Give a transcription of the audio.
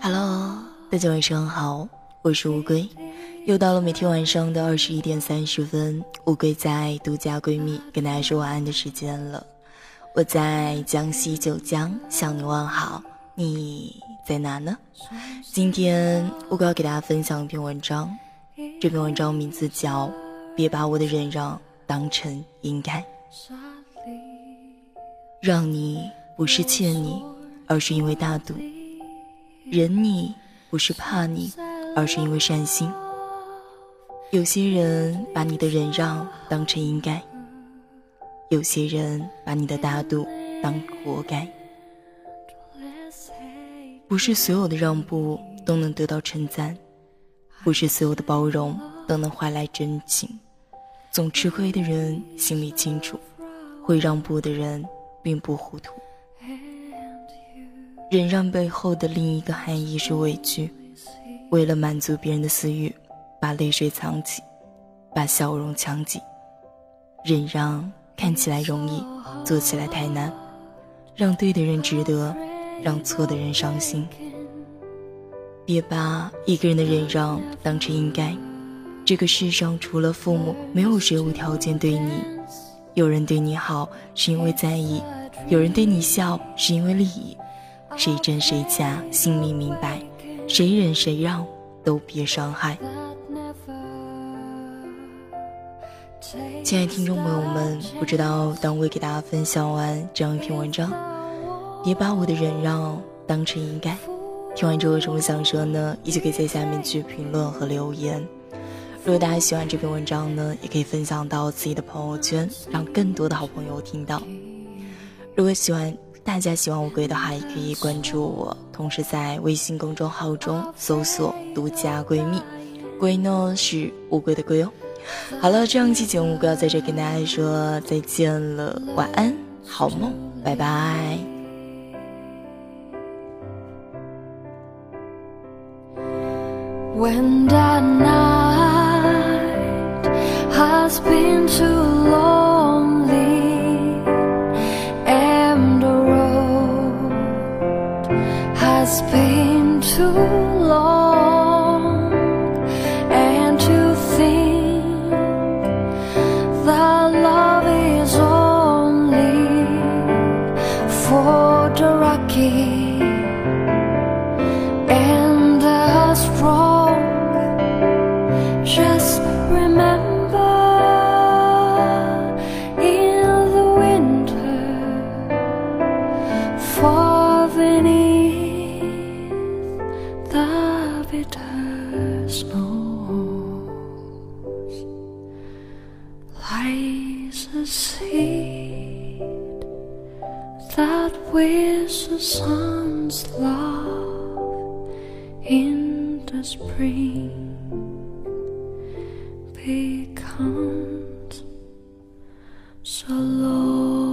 Hello，大家晚上好，我是乌龟，又到了每天晚上的二十一点三十分，乌龟在独家闺蜜跟大家说晚安的时间了。我在江西九江向你问好，你在哪呢？今天乌龟要给大家分享一篇文章，这篇文章名字叫《别把我的忍让当成应该》，让你不是欠你，而是因为大度。忍你不是怕你，而是因为善心。有些人把你的忍让当成应该，有些人把你的大度当活该。不是所有的让步都能得到称赞，不是所有的包容都能换来真情。总吃亏的人心里清楚，会让步的人并不糊涂。忍让背后的另一个含义是委屈，为了满足别人的私欲，把泪水藏起，把笑容强挤。忍让看起来容易，做起来太难。让对的人值得，让错的人伤心。别把一个人的忍让当成应该。这个世上除了父母，没有谁无条件对你。有人对你好是因为在意，有人对你笑是因为利益。谁真谁假，心里明白；谁忍谁让，都别伤害。亲爱的听众朋友们，不知道当我给大家分享完这样一篇文章，别把我的忍让当成应该。听完之后有什么想说呢？依旧可以在下面去评论和留言。如果大家喜欢这篇文章呢，也可以分享到自己的朋友圈，让更多的好朋友听到。如果喜欢。大家喜欢乌龟的话，也可以关注我，同时在微信公众号中搜索“独家闺蜜”，龟呢是乌龟的龟哦。好了，这样一期节目，乌龟要在这跟大家说再见了，晚安，好梦，拜拜。has too long and to think that love is only for the lucky and the strong. Just remember in the winter for nose lies a seed that wears the sun's love in the spring becomes so low.